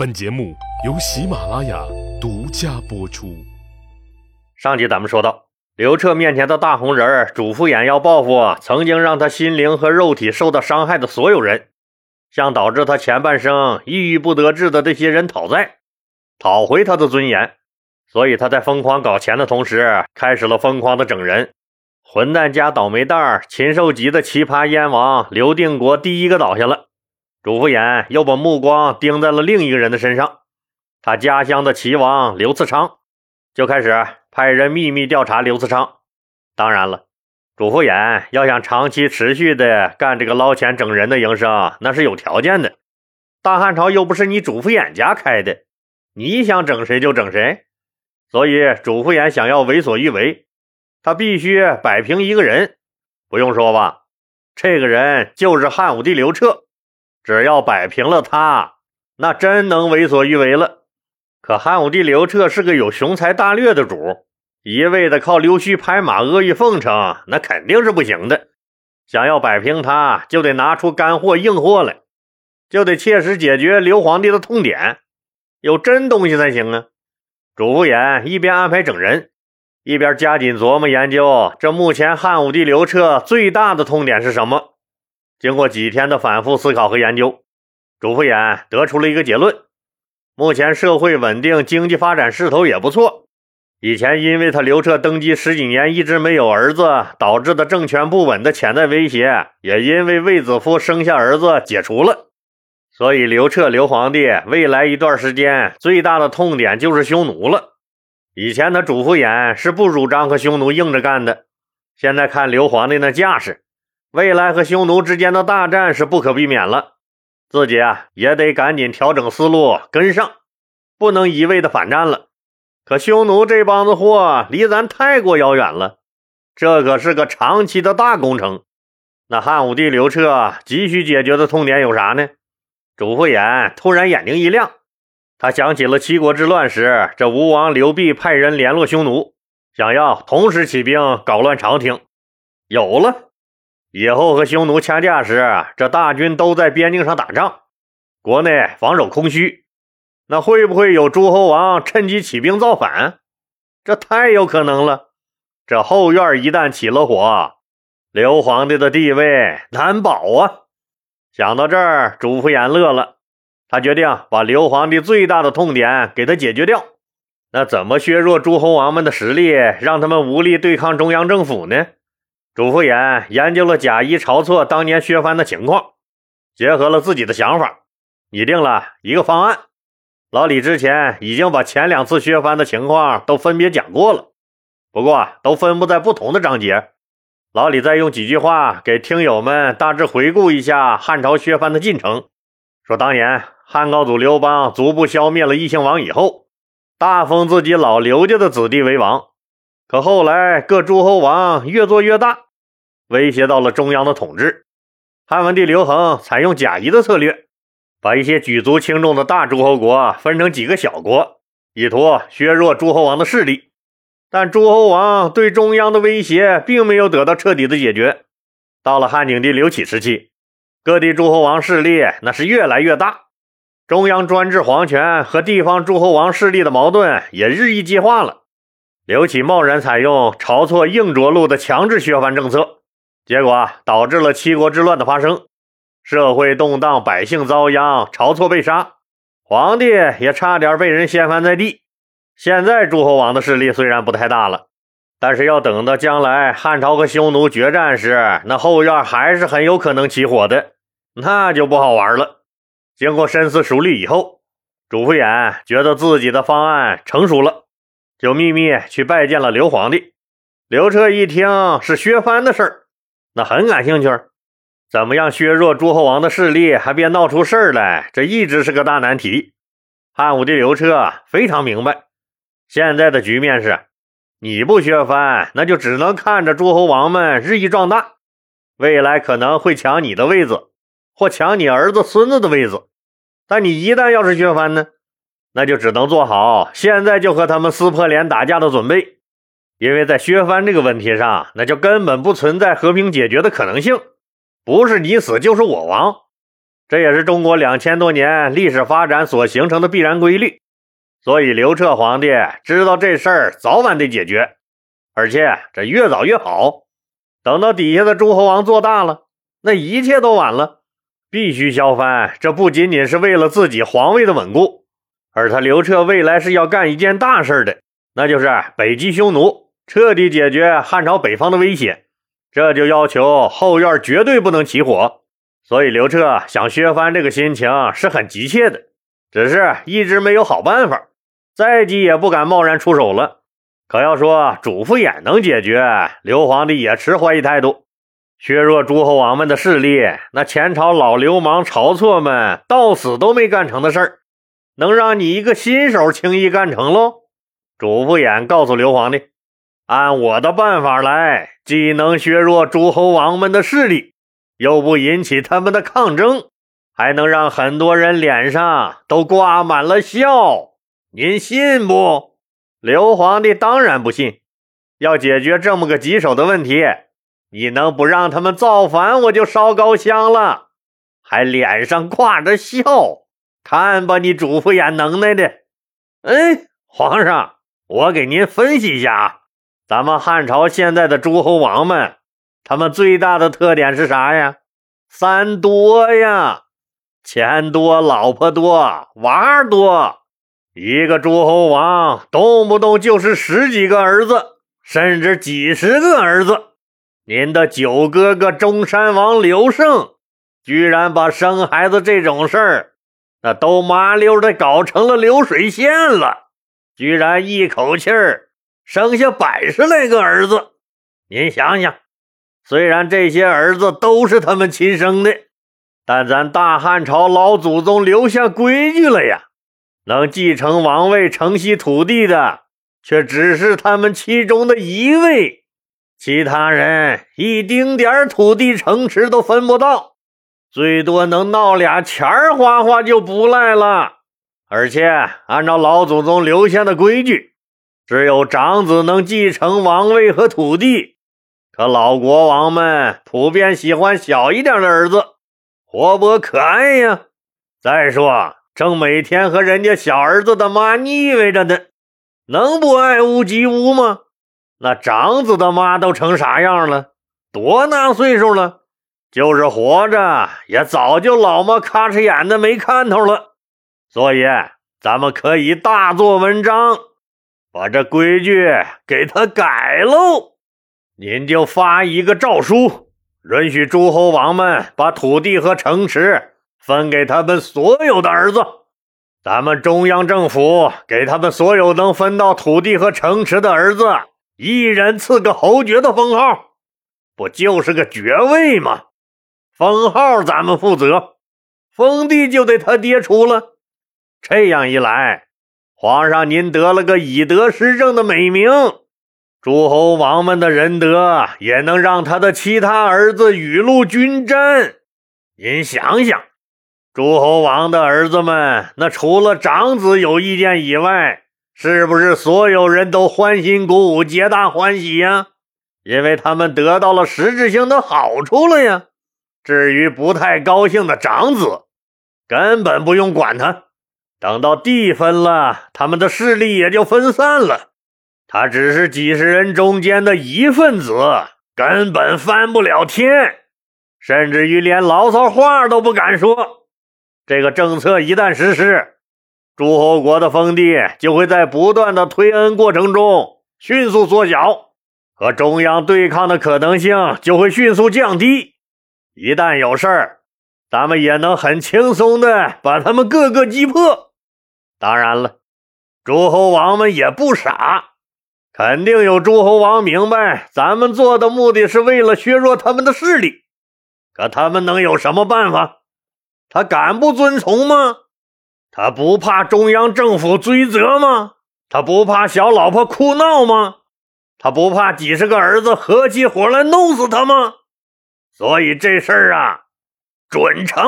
本节目由喜马拉雅独家播出。上集咱们说到，刘彻面前的大红人儿主父偃要报复曾经让他心灵和肉体受到伤害的所有人，向导致他前半生抑郁不得志的这些人讨债，讨回他的尊严。所以他在疯狂搞钱的同时，开始了疯狂的整人。混蛋加倒霉蛋，禽兽级的奇葩燕王刘定国第一个倒下了。主父偃又把目光盯在了另一个人的身上，他家乡的齐王刘次昌，就开始派人秘密调查刘次昌。当然了，主父偃要想长期持续的干这个捞钱整人的营生，那是有条件的。大汉朝又不是你主父偃家开的，你想整谁就整谁。所以主父偃想要为所欲为，他必须摆平一个人。不用说吧，这个人就是汉武帝刘彻。只要摆平了他，那真能为所欲为了。可汉武帝刘彻是个有雄才大略的主，一味的靠溜须拍马、阿谀奉承，那肯定是不行的。想要摆平他，就得拿出干货、硬货来，就得切实解决刘皇帝的痛点，有真东西才行啊！主父偃一边安排整人，一边加紧琢磨研究，这目前汉武帝刘彻最大的痛点是什么。经过几天的反复思考和研究，主父偃得出了一个结论：目前社会稳定，经济发展势头也不错。以前因为他刘彻登基十几年一直没有儿子，导致的政权不稳的潜在威胁，也因为卫子夫生下儿子解除了。所以刘彻刘皇帝未来一段时间最大的痛点就是匈奴了。以前他主父偃是不主张和匈奴硬着干的，现在看刘皇帝那架势。未来和匈奴之间的大战是不可避免了，自己啊也得赶紧调整思路跟上，不能一味的反战了。可匈奴这帮子货离咱太过遥远了，这可是个长期的大工程。那汉武帝刘彻急需解决的痛点有啥呢？主父偃突然眼睛一亮，他想起了七国之乱时，这吴王刘濞派人联络匈奴，想要同时起兵搞乱朝廷。有了。以后和匈奴掐架时，这大军都在边境上打仗，国内防守空虚，那会不会有诸侯王趁机起兵造反？这太有可能了。这后院一旦起了火，刘皇帝的地位难保啊！想到这儿，主父偃乐了，他决定把刘皇帝最大的痛点给他解决掉。那怎么削弱诸侯王们的实力，让他们无力对抗中央政府呢？主父偃研究了贾谊、晁错当年削藩的情况，结合了自己的想法，拟定了一个方案。老李之前已经把前两次削藩的情况都分别讲过了，不过都分布在不同的章节。老李再用几句话给听友们大致回顾一下汉朝削藩的进程。说当年汉高祖刘邦逐步消灭了异姓王以后，大封自己老刘家的子弟为王，可后来各诸侯王越做越大。威胁到了中央的统治，汉文帝刘恒采用贾谊的策略，把一些举足轻重的大诸侯国分成几个小国，以图削弱诸侯王的势力。但诸侯王对中央的威胁并没有得到彻底的解决。到了汉景帝刘启时期，各地诸侯王势力那是越来越大，中央专制皇权和地方诸侯王势力的矛盾也日益激化了。刘启贸然采用晁错硬着陆的强制削藩政策。结果导致了七国之乱的发生，社会动荡，百姓遭殃，晁错被杀，皇帝也差点被人掀翻在地。现在诸侯王的势力虽然不太大了，但是要等到将来汉朝和匈奴决战时，那后院还是很有可能起火的，那就不好玩了。经过深思熟虑以后，主父偃觉得自己的方案成熟了，就秘密去拜见了刘皇帝。刘彻一听是削藩的事儿。那很感兴趣，怎么样削弱诸侯王的势力，还别闹出事儿来？这一直是个大难题。汉武帝刘彻非常明白，现在的局面是，你不削藩，那就只能看着诸侯王们日益壮大，未来可能会抢你的位子，或抢你儿子孙子的位子。但你一旦要是削藩呢，那就只能做好现在就和他们撕破脸打架的准备。因为在削藩这个问题上，那就根本不存在和平解决的可能性，不是你死就是我亡。这也是中国两千多年历史发展所形成的必然规律。所以刘彻皇帝知道这事儿早晚得解决，而且这越早越好。等到底下的诸侯王做大了，那一切都晚了。必须削藩，这不仅仅是为了自己皇位的稳固，而他刘彻未来是要干一件大事的，那就是北击匈奴，彻底解决汉朝北方的威胁。这就要求后院绝对不能起火。所以刘彻想削藩这个心情是很急切的，只是一直没有好办法，再急也不敢贸然出手了。可要说主父偃能解决，刘皇帝也持怀疑态度。削弱诸侯王们的势力，那前朝老流氓晁错们到死都没干成的事儿，能让你一个新手轻易干成喽？主父偃告诉刘皇帝，按我的办法来，既能削弱诸侯王们的势力，又不引起他们的抗争，还能让很多人脸上都挂满了笑。您信不？刘皇帝当然不信。要解决这么个棘手的问题。你能不让他们造反，我就烧高香了，还脸上挂着笑，看吧，你主父偃能耐的。哎，皇上，我给您分析一下啊，咱们汉朝现在的诸侯王们，他们最大的特点是啥呀？三多呀，钱多，老婆多，娃多，一个诸侯王动不动就是十几个儿子，甚至几十个儿子。您的九哥哥中山王刘胜，居然把生孩子这种事儿，那都麻溜的搞成了流水线了，居然一口气儿生下百十来个儿子。您想想，虽然这些儿子都是他们亲生的，但咱大汉朝老祖宗留下规矩了呀，能继承王位、承袭土地的，却只是他们其中的一位。其他人一丁点土地城池都分不到，最多能闹俩钱儿花花就不赖了。而且按照老祖宗留下的规矩，只有长子能继承王位和土地。可老国王们普遍喜欢小一点的儿子，活泼可爱呀。再说，正每天和人家小儿子的妈腻歪着呢，能不爱屋及乌吗？那长子的妈都成啥样了？多大岁数了？就是活着也早就老么咔哧眼的没看头了。所以咱们可以大做文章，把这规矩给他改喽。您就发一个诏书，允许诸侯王们把土地和城池分给他们所有的儿子。咱们中央政府给他们所有能分到土地和城池的儿子。一人赐个侯爵的封号，不就是个爵位吗？封号咱们负责，封地就得他爹出了。这样一来，皇上您得了个以德施政的美名，诸侯王们的仁德也能让他的其他儿子雨露均沾。您想想，诸侯王的儿子们，那除了长子有意见以外，是不是所有人都欢欣鼓舞、皆大欢喜呀？因为他们得到了实质性的好处了呀。至于不太高兴的长子，根本不用管他。等到地分了，他们的势力也就分散了。他只是几十人中间的一份子，根本翻不了天，甚至于连牢骚话都不敢说。这个政策一旦实施，诸侯国的封地就会在不断的推恩过程中迅速缩小，和中央对抗的可能性就会迅速降低。一旦有事儿，咱们也能很轻松的把他们个个击破。当然了，诸侯王们也不傻，肯定有诸侯王明白咱们做的目的是为了削弱他们的势力。可他们能有什么办法？他敢不遵从吗？他不怕中央政府追责吗？他不怕小老婆哭闹吗？他不怕几十个儿子合起伙来弄死他吗？所以这事儿啊，准成。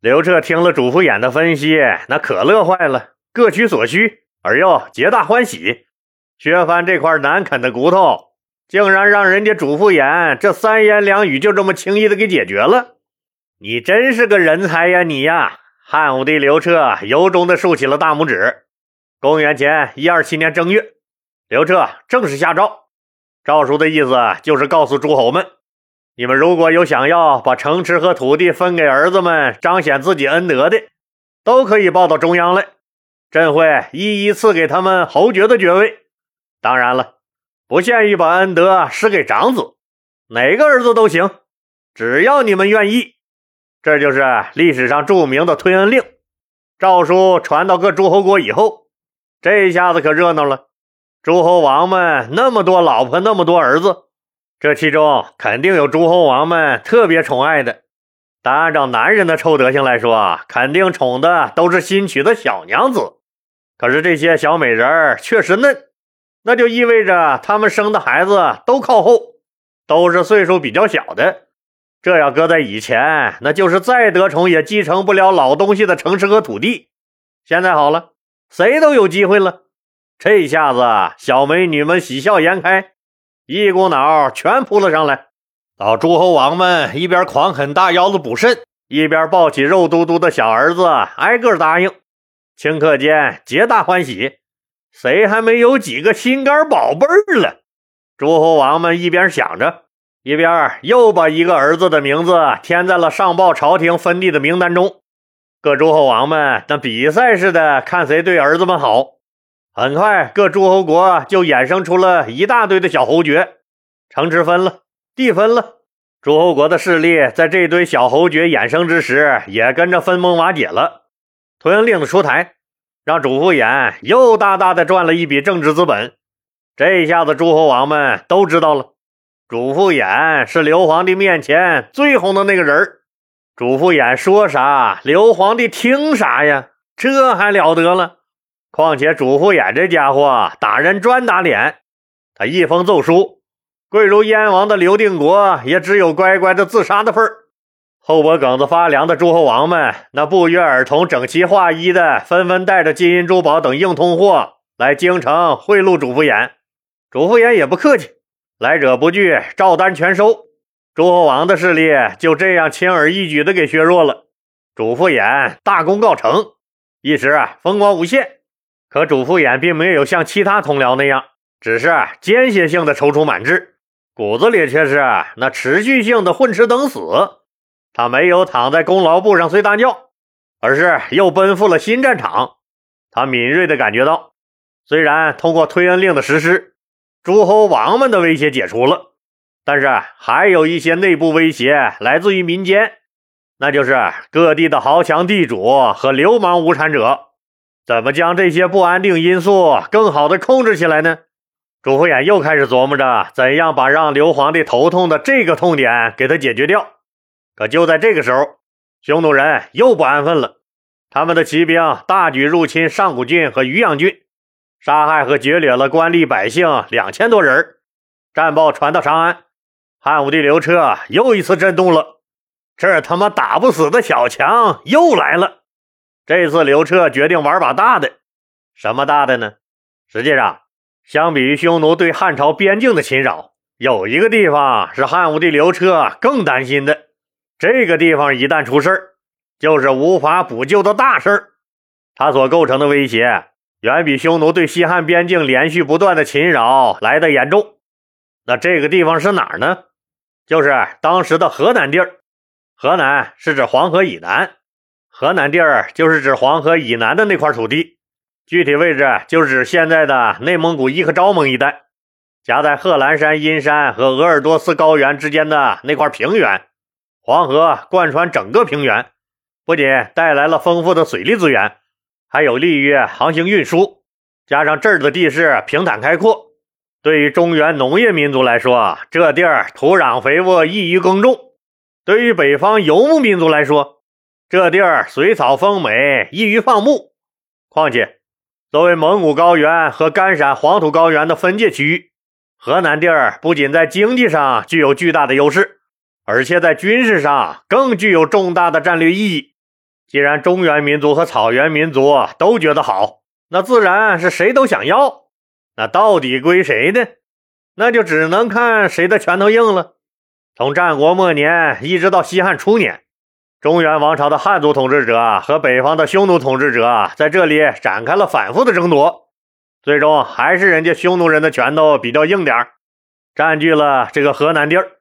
刘彻听了主父偃的分析，那可乐坏了，各取所需，而又皆大欢喜。削藩这块难啃的骨头，竟然让人家主父偃这三言两语就这么轻易的给解决了。你真是个人才呀，你呀！汉武帝刘彻由衷的竖起了大拇指。公元前一二七年正月，刘彻正式下诏。诏书的意思就是告诉诸侯们：你们如果有想要把城池和土地分给儿子们，彰显自己恩德的，都可以报到中央来，朕会一一赐给他们侯爵的爵位。当然了，不限于把恩德施给长子，哪个儿子都行，只要你们愿意。这就是历史上著名的推恩令。诏书传到各诸侯国以后，这一下子可热闹了。诸侯王们那么多老婆，那么多儿子，这其中肯定有诸侯王们特别宠爱的。但按照男人的臭德行来说，肯定宠的都是新娶的小娘子。可是这些小美人儿确实嫩，那就意味着他们生的孩子都靠后，都是岁数比较小的。这要搁在以前，那就是再得宠也继承不了老东西的城市和土地。现在好了，谁都有机会了。这下子，小美女们喜笑颜开，一股脑全扑了上来。老诸侯王们一边狂啃大腰子补肾，一边抱起肉嘟嘟的小儿子，挨个答应。顷刻间，皆大欢喜。谁还没有几个心肝宝贝儿了？诸侯王们一边想着。一边又把一个儿子的名字添在了上报朝廷分地的名单中，各诸侯王们那比赛似的看谁对儿子们好。很快，各诸侯国就衍生出了一大堆的小侯爵，城池分了，地分了，诸侯国的势力在这堆小侯爵衍生之时也跟着分崩瓦解了。推恩令的出台，让主父偃又大大的赚了一笔政治资本。这下子，诸侯王们都知道了。主父偃是刘皇帝面前最红的那个人，主父偃说啥，刘皇帝听啥呀？这还了得了？况且主父偃这家伙打人专打脸，他一封奏书，贵如燕王的刘定国也只有乖乖的自杀的份儿。后脖梗子发凉的诸侯王们，那不约而同、整齐划一的，纷纷带着金银珠宝等硬通货来京城贿赂主父偃。主父偃也不客气。来者不拒，照单全收。诸侯王的势力就这样轻而易举的给削弱了。主父偃大功告成，一时风光无限。可主父偃并没有像其他同僚那样，只是间歇性的踌躇满志，骨子里却是那持续性的混吃等死。他没有躺在功劳簿上睡大觉，而是又奔赴了新战场。他敏锐的感觉到，虽然通过推恩令的实施，诸侯王们的威胁解除了，但是还有一些内部威胁来自于民间，那就是各地的豪强地主和流氓无产者。怎么将这些不安定因素更好的控制起来呢？主父偃又开始琢磨着怎样把让刘皇帝头痛的这个痛点给他解决掉。可就在这个时候，匈奴人又不安分了，他们的骑兵大举入侵上古郡和渔阳郡。杀害和劫掠了官吏百姓两千多人战报传到长安，汉武帝刘彻又一次震动了。这他妈打不死的小强又来了。这次刘彻决定玩把大的，什么大的呢？实际上，相比于匈奴对汉朝边境的侵扰，有一个地方是汉武帝刘彻更担心的。这个地方一旦出事就是无法补救的大事儿。它所构成的威胁。远比匈奴对西汉边境连续不断的侵扰来的严重。那这个地方是哪儿呢？就是当时的河南地儿。河南是指黄河以南，河南地儿就是指黄河以南的那块土地。具体位置就是指现在的内蒙古伊克昭盟一带，夹在贺兰山阴山和鄂尔多斯高原之间的那块平原。黄河贯穿整个平原，不仅带来了丰富的水利资源。还有利于航行运输，加上这儿的地势平坦开阔，对于中原农业民族来说，这地儿土壤肥沃，易于耕种；对于北方游牧民族来说，这地儿水草丰美，易于放牧。况且，作为蒙古高原和甘陕黄土高原的分界区域，河南地儿不仅在经济上具有巨大的优势，而且在军事上更具有重大的战略意义。既然中原民族和草原民族都觉得好，那自然是谁都想要。那到底归谁呢？那就只能看谁的拳头硬了。从战国末年一直到西汉初年，中原王朝的汉族统治者和北方的匈奴统治者在这里展开了反复的争夺，最终还是人家匈奴人的拳头比较硬点，占据了这个河南地儿。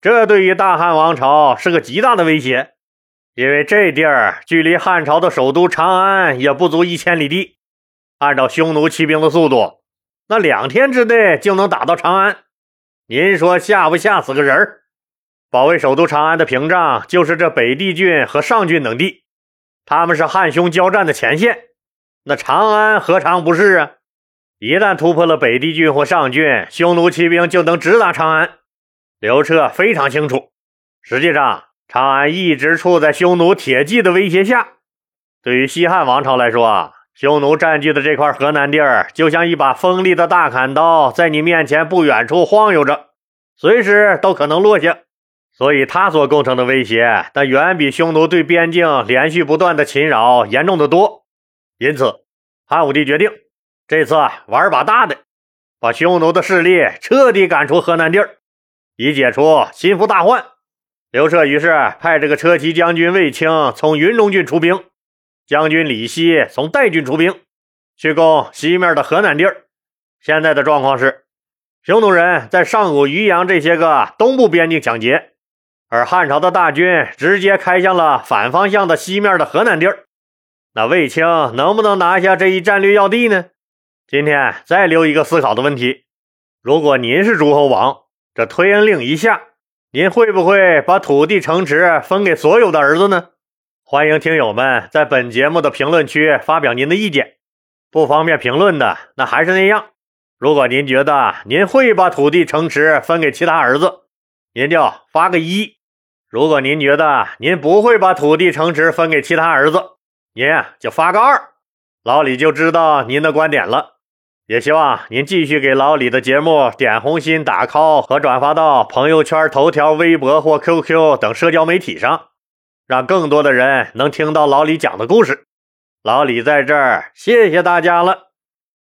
这对于大汉王朝是个极大的威胁，因为这地儿距离汉朝的首都长安也不足一千里地。按照匈奴骑兵的速度，那两天之内就能打到长安。您说吓不吓死个人儿？保卫首都长安的屏障就是这北地郡和上郡等地，他们是汉匈交战的前线。那长安何尝不是啊？一旦突破了北地郡或上郡，匈奴骑兵就能直达长安。刘彻非常清楚，实际上长安一直处在匈奴铁骑的威胁下。对于西汉王朝来说，匈奴占据的这块河南地儿，就像一把锋利的大砍刀，在你面前不远处晃悠着，随时都可能落下。所以，他所构成的威胁，但远比匈奴对边境连续不断的侵扰严重的多。因此，汉武帝决定这次玩把大的，把匈奴的势力彻底赶出河南地儿，以解除心腹大患。刘彻于是派这个车骑将军卫青从云龙郡出兵。将军李希从代郡出兵，去攻西面的河南地儿。现在的状况是，匈奴人在上古渔阳这些个东部边境抢劫，而汉朝的大军直接开向了反方向的西面的河南地儿。那卫青能不能拿下这一战略要地呢？今天再留一个思考的问题：如果您是诸侯王，这推恩令一下，您会不会把土地城池分给所有的儿子呢？欢迎听友们在本节目的评论区发表您的意见。不方便评论的，那还是那样。如果您觉得您会把土地城池分给其他儿子，您就发个一；如果您觉得您不会把土地城池分给其他儿子，您就发个二。老李就知道您的观点了。也希望您继续给老李的节目点红心、打 call 和转发到朋友圈、头条、微博或 QQ 等社交媒体上。让更多的人能听到老李讲的故事。老李在这儿，谢谢大家了。